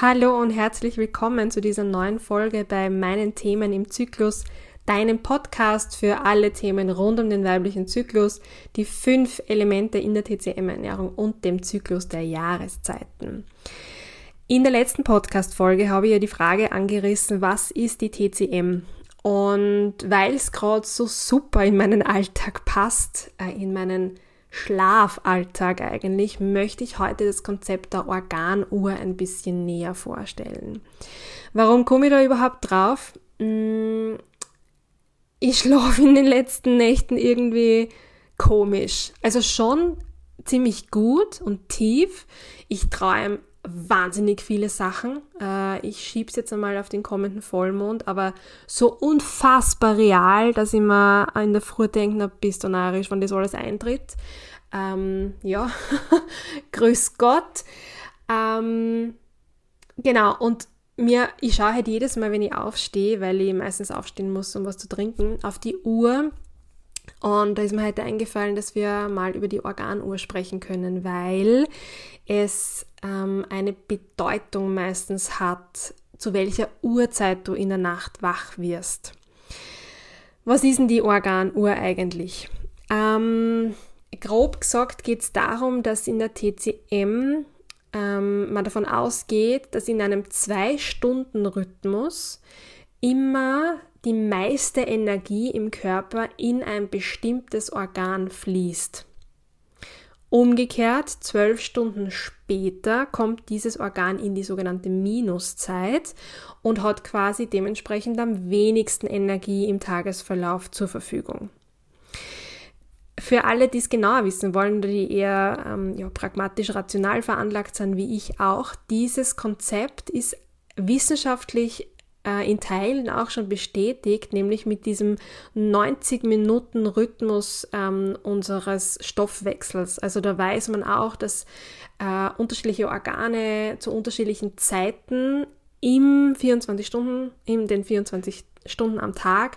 Hallo und herzlich willkommen zu dieser neuen Folge bei meinen Themen im Zyklus, deinem Podcast für alle Themen rund um den weiblichen Zyklus, die fünf Elemente in der TCM-Ernährung und dem Zyklus der Jahreszeiten. In der letzten Podcast-Folge habe ich ja die Frage angerissen, was ist die TCM? Und weil es gerade so super in meinen Alltag passt, äh, in meinen Schlafalltag eigentlich, möchte ich heute das Konzept der Organuhr ein bisschen näher vorstellen. Warum komme ich da überhaupt drauf? Mm, ich schlafe in den letzten Nächten irgendwie komisch. Also schon ziemlich gut und tief. Ich träume wahnsinnig viele Sachen. Äh, ich schiebe es jetzt einmal auf den kommenden Vollmond, aber so unfassbar real, dass ich mir in der Früh denke, na, bist du narrisch, wenn das alles eintritt. Ähm, ja, grüß Gott. Ähm, genau, und mir, ich schaue halt jedes Mal, wenn ich aufstehe, weil ich meistens aufstehen muss, um was zu trinken, auf die Uhr. Und da ist mir heute eingefallen, dass wir mal über die Organuhr sprechen können, weil es ähm, eine Bedeutung meistens hat, zu welcher Uhrzeit du in der Nacht wach wirst. Was ist denn die Organuhr eigentlich? Ähm, grob gesagt geht es darum, dass in der TCM ähm, man davon ausgeht, dass in einem Zwei-Stunden-Rhythmus immer die meiste Energie im Körper in ein bestimmtes Organ fließt. Umgekehrt, zwölf Stunden später kommt dieses Organ in die sogenannte Minuszeit und hat quasi dementsprechend am wenigsten Energie im Tagesverlauf zur Verfügung. Für alle, die es genauer wissen wollen, die eher ähm, ja, pragmatisch rational veranlagt sind, wie ich auch, dieses Konzept ist wissenschaftlich äh, in Teilen auch schon bestätigt, nämlich mit diesem 90-Minuten-Rhythmus ähm, unseres Stoffwechsels. Also da weiß man auch, dass äh, unterschiedliche Organe zu unterschiedlichen Zeiten im 24 Stunden, in den 24 Stunden am Tag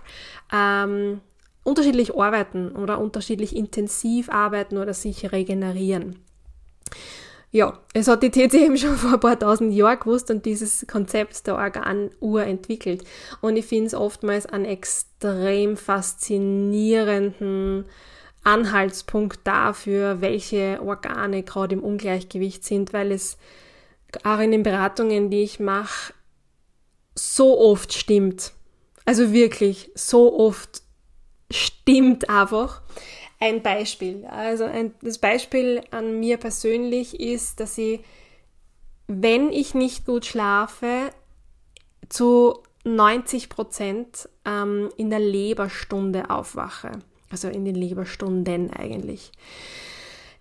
ähm, unterschiedlich arbeiten oder unterschiedlich intensiv arbeiten oder sich regenerieren. Ja, es hat die TCM schon vor ein paar tausend Jahren gewusst und dieses Konzept der Organuhr entwickelt. Und ich finde es oftmals einen extrem faszinierenden Anhaltspunkt dafür, welche Organe gerade im Ungleichgewicht sind, weil es auch in den Beratungen, die ich mache, so oft stimmt. Also wirklich so oft stimmt einfach. Ein Beispiel. Also ein, das Beispiel an mir persönlich ist, dass ich, wenn ich nicht gut schlafe, zu 90 Prozent ähm, in der Leberstunde aufwache. Also in den Leberstunden eigentlich.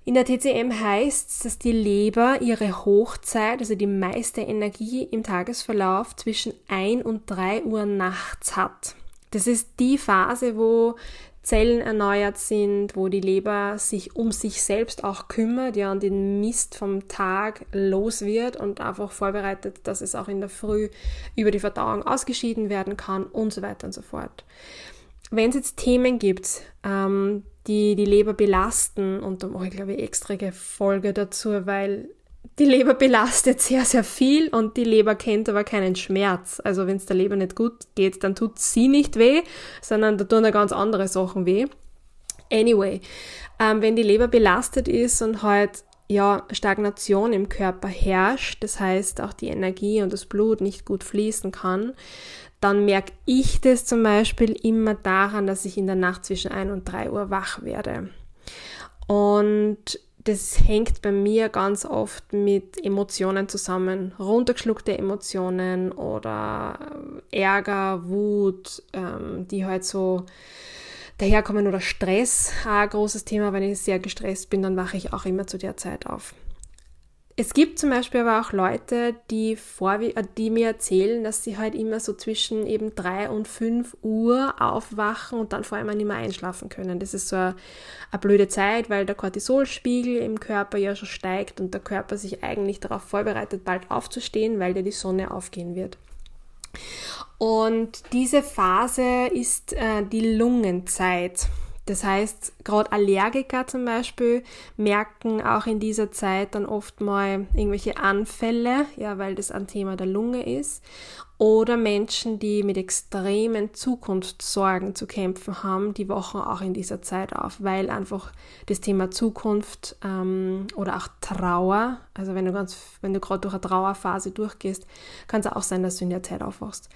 In der TCM heißt es, dass die Leber ihre Hochzeit, also die meiste Energie im Tagesverlauf zwischen 1 und 3 Uhr nachts hat. Das ist die Phase, wo Zellen erneuert sind, wo die Leber sich um sich selbst auch kümmert, ja, und den Mist vom Tag los wird und einfach vorbereitet, dass es auch in der Früh über die Verdauung ausgeschieden werden kann und so weiter und so fort. Wenn es jetzt Themen gibt, ähm, die die Leber belasten, und da mache ich glaube ich extra Folge dazu, weil die Leber belastet sehr, sehr viel und die Leber kennt aber keinen Schmerz. Also wenn es der Leber nicht gut geht, dann tut sie nicht weh, sondern da tun ja ganz andere Sachen weh. Anyway, ähm, wenn die Leber belastet ist und halt ja, Stagnation im Körper herrscht, das heißt auch die Energie und das Blut nicht gut fließen kann, dann merke ich das zum Beispiel immer daran, dass ich in der Nacht zwischen 1 und 3 Uhr wach werde. Und das hängt bei mir ganz oft mit Emotionen zusammen. Runtergeschluckte Emotionen oder Ärger, Wut, ähm, die halt so daherkommen oder Stress, ein großes Thema. Wenn ich sehr gestresst bin, dann wache ich auch immer zu der Zeit auf. Es gibt zum Beispiel aber auch Leute, die, äh, die mir erzählen, dass sie halt immer so zwischen eben drei und fünf Uhr aufwachen und dann vor allem nicht mehr einschlafen können. Das ist so eine, eine blöde Zeit, weil der Cortisolspiegel im Körper ja schon steigt und der Körper sich eigentlich darauf vorbereitet, bald aufzustehen, weil dir die Sonne aufgehen wird. Und diese Phase ist äh, die Lungenzeit. Das heißt, gerade Allergiker zum Beispiel merken auch in dieser Zeit dann oft mal irgendwelche Anfälle, ja, weil das ein Thema der Lunge ist. Oder Menschen, die mit extremen Zukunftssorgen zu kämpfen haben, die wachen auch in dieser Zeit auf, weil einfach das Thema Zukunft ähm, oder auch Trauer, also wenn du ganz, wenn du gerade durch eine Trauerphase durchgehst, kann es auch sein, dass du in der Zeit aufwachst.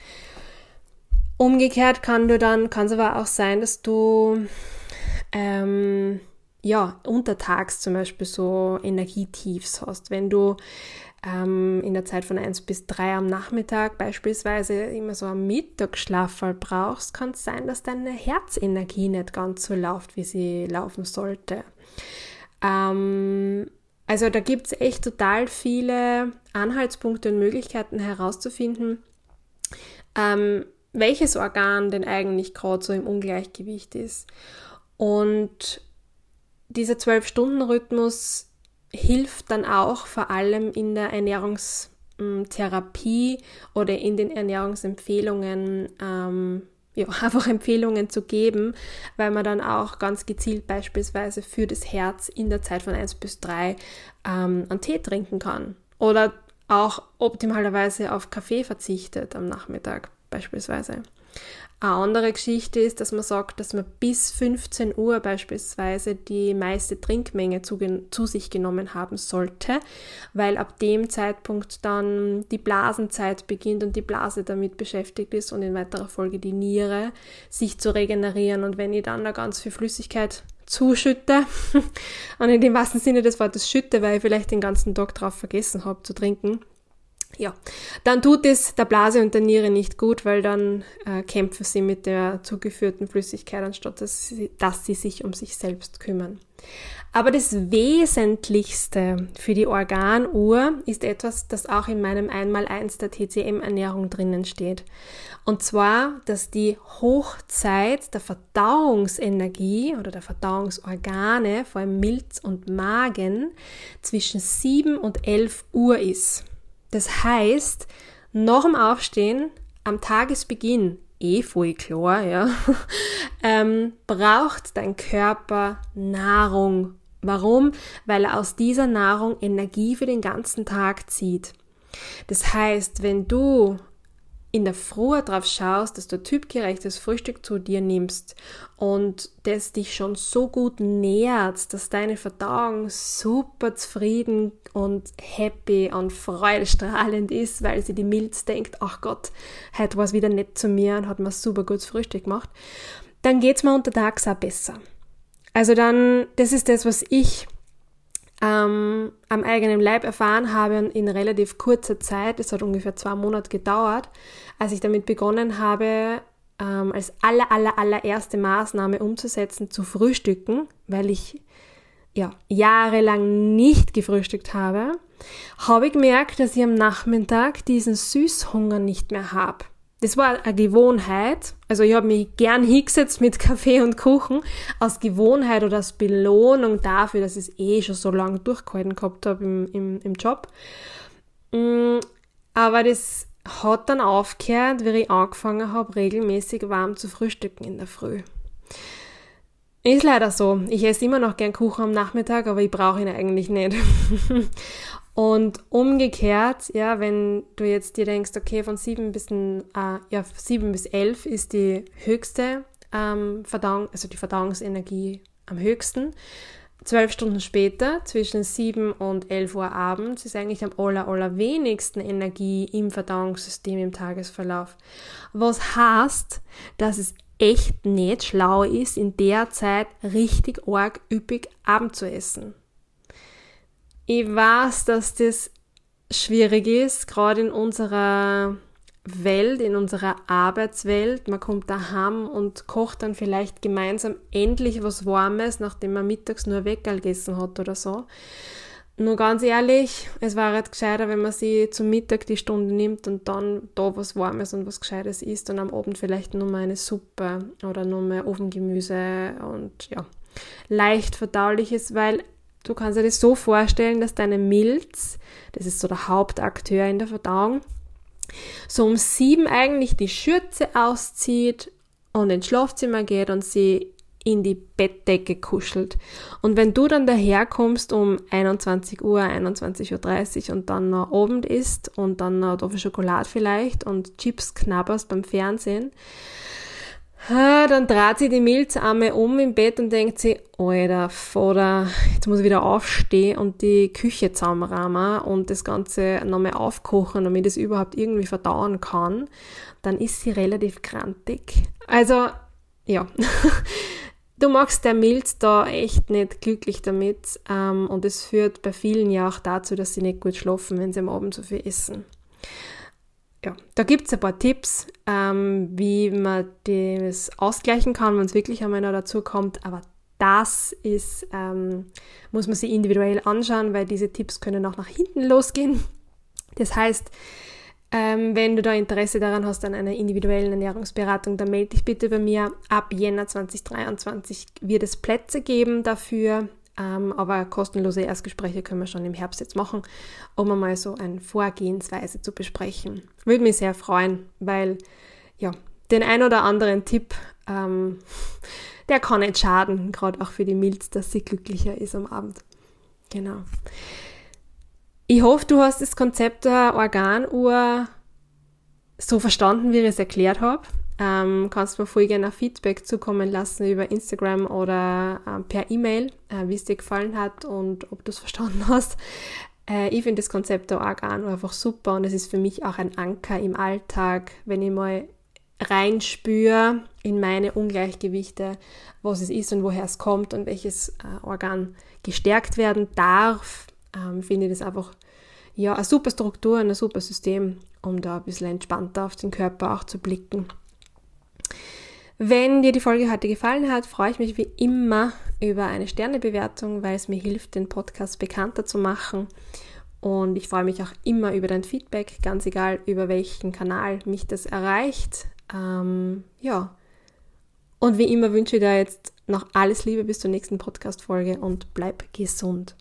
Umgekehrt kann du dann, kann es aber auch sein, dass du ähm, ja, untertags zum Beispiel so Energietiefs hast. Wenn du ähm, in der Zeit von 1 bis 3 am Nachmittag beispielsweise immer so einen Mittagsschlaf brauchst, kann es sein, dass deine Herzenergie nicht ganz so läuft, wie sie laufen sollte. Ähm, also da gibt es echt total viele Anhaltspunkte und Möglichkeiten herauszufinden, ähm, welches Organ denn eigentlich gerade so im Ungleichgewicht ist. Und dieser Zwölf-Stunden-Rhythmus hilft dann auch vor allem in der Ernährungstherapie oder in den Ernährungsempfehlungen, ähm, ja, einfach Empfehlungen zu geben, weil man dann auch ganz gezielt beispielsweise für das Herz in der Zeit von 1 bis 3 ähm, einen Tee trinken kann. Oder auch optimalerweise auf Kaffee verzichtet am Nachmittag beispielsweise. Eine andere Geschichte ist, dass man sagt, dass man bis 15 Uhr beispielsweise die meiste Trinkmenge zu, zu, sich genommen haben sollte, weil ab dem Zeitpunkt dann die Blasenzeit beginnt und die Blase damit beschäftigt ist und in weiterer Folge die Niere sich zu regenerieren. Und wenn ich dann da ganz viel Flüssigkeit zuschütte und in dem wahrsten Sinne des Wortes schütte, weil ich vielleicht den ganzen Tag drauf vergessen habe zu trinken, ja, dann tut es der Blase und der Niere nicht gut, weil dann äh, kämpfen sie mit der zugeführten Flüssigkeit, anstatt dass sie, dass sie sich um sich selbst kümmern. Aber das Wesentlichste für die Organuhr ist etwas, das auch in meinem Einmaleins der TCM-Ernährung drinnen steht. Und zwar, dass die Hochzeit der Verdauungsenergie oder der Verdauungsorgane, vor allem Milz und Magen, zwischen 7 und 11 Uhr ist. Das heißt, noch im Aufstehen, am Tagesbeginn, eh voll klar, ja, ähm, braucht dein Körper Nahrung. Warum? Weil er aus dieser Nahrung Energie für den ganzen Tag zieht. Das heißt, wenn du in der Früh drauf schaust, dass du typgerechtes Frühstück zu dir nimmst und das dich schon so gut nährt, dass deine Verdauung super zufrieden und happy und freudestrahlend ist, weil sie die Milz denkt, ach Gott, heute war es wieder nett zu mir und hat mir super gutes Frühstück gemacht, dann geht es mir untertags auch besser. Also dann, das ist das, was ich ähm, am eigenen Leib erfahren habe und in relativ kurzer Zeit, es hat ungefähr zwei Monate gedauert, als ich damit begonnen habe, ähm, als aller, aller, allererste Maßnahme umzusetzen, zu frühstücken, weil ich ja, jahrelang nicht gefrühstückt habe, habe ich gemerkt, dass ich am Nachmittag diesen Süßhunger nicht mehr habe das war eine Gewohnheit. Also ich habe mich gern hingesetzt mit Kaffee und Kuchen aus Gewohnheit oder als Belohnung dafür, dass ich es eh schon so lange durchgehalten gehabt habe im, im, im Job. Mm, aber das hat dann aufgehört, wie ich angefangen habe, regelmäßig warm zu frühstücken in der Früh. Ist leider so. Ich esse immer noch gern Kuchen am Nachmittag, aber ich brauche ihn eigentlich nicht. Und umgekehrt, ja, wenn du jetzt dir denkst, okay, von 7 bis, äh, ja, 7 bis 11 ist die höchste ähm, Verdauung, also die Verdauungsenergie am höchsten. Zwölf Stunden später, zwischen 7 und 11 Uhr abends, ist eigentlich am aller, allerwenigsten Energie im Verdauungssystem im Tagesverlauf. Was heißt, dass es echt nicht schlau ist, in der Zeit richtig arg üppig Abend zu essen. Ich weiß, dass das schwierig ist, gerade in unserer Welt, in unserer Arbeitswelt. Man kommt daheim und kocht dann vielleicht gemeinsam endlich was Warmes, nachdem man mittags nur Weckerl gegessen hat oder so. Nur ganz ehrlich, es wäre halt gescheiter, wenn man sie zum Mittag die Stunde nimmt und dann da was Warmes und was Gescheites isst und am Abend vielleicht nur mal eine Suppe oder nur mal Ofengemüse und ja, leicht verdauliches, weil Du kannst dir das so vorstellen, dass deine Milz, das ist so der Hauptakteur in der Verdauung, so um sieben eigentlich die Schürze auszieht und ins Schlafzimmer geht und sie in die Bettdecke kuschelt. Und wenn du dann daherkommst um 21 Uhr, 21.30 Uhr und dann noch Abend isst und dann noch Tafel Schokolade vielleicht und Chips knabberst beim Fernsehen, dann dreht sie die Milzarme um im Bett und denkt sie, Alter, Vater, jetzt muss ich wieder aufstehen und die Küche zusammenrahmen und das Ganze nochmal aufkochen, damit es überhaupt irgendwie verdauen kann. Dann ist sie relativ krantig. Also, ja. Du machst der Milz da echt nicht glücklich damit ähm, und es führt bei vielen ja auch dazu, dass sie nicht gut schlafen, wenn sie am Abend so viel essen ja, da gibt es ein paar Tipps, ähm, wie man das ausgleichen kann, wenn es wirklich einmal noch dazu kommt. Aber das ist, ähm, muss man sich individuell anschauen, weil diese Tipps können auch nach hinten losgehen. Das heißt, ähm, wenn du da Interesse daran hast an einer individuellen Ernährungsberatung, dann melde dich bitte bei mir. Ab Jänner 2023 wird es Plätze geben dafür. Ähm, aber kostenlose Erstgespräche können wir schon im Herbst jetzt machen, um einmal so eine Vorgehensweise zu besprechen. Würde mich sehr freuen, weil ja, den ein oder anderen Tipp, ähm, der kann nicht schaden, gerade auch für die Milz, dass sie glücklicher ist am Abend. Genau. Ich hoffe, du hast das Konzept der Organuhr so verstanden, wie ich es erklärt habe. Ähm, kannst mir voll gerne Feedback zukommen lassen über Instagram oder äh, per E-Mail, äh, wie es dir gefallen hat und ob du es verstanden hast. Äh, ich finde das Konzept der Organo einfach super und es ist für mich auch ein Anker im Alltag, wenn ich mal reinspüre in meine Ungleichgewichte, was es ist und woher es kommt und welches äh, Organ gestärkt werden darf, ähm, finde ich das einfach ja, eine super Struktur, ein super System, um da ein bisschen entspannter auf den Körper auch zu blicken. Wenn dir die Folge heute gefallen hat, freue ich mich wie immer über eine Sternebewertung, weil es mir hilft, den Podcast bekannter zu machen. Und ich freue mich auch immer über dein Feedback, ganz egal über welchen Kanal mich das erreicht. Ähm, ja. Und wie immer wünsche ich dir jetzt noch alles Liebe bis zur nächsten Podcast-Folge und bleib gesund.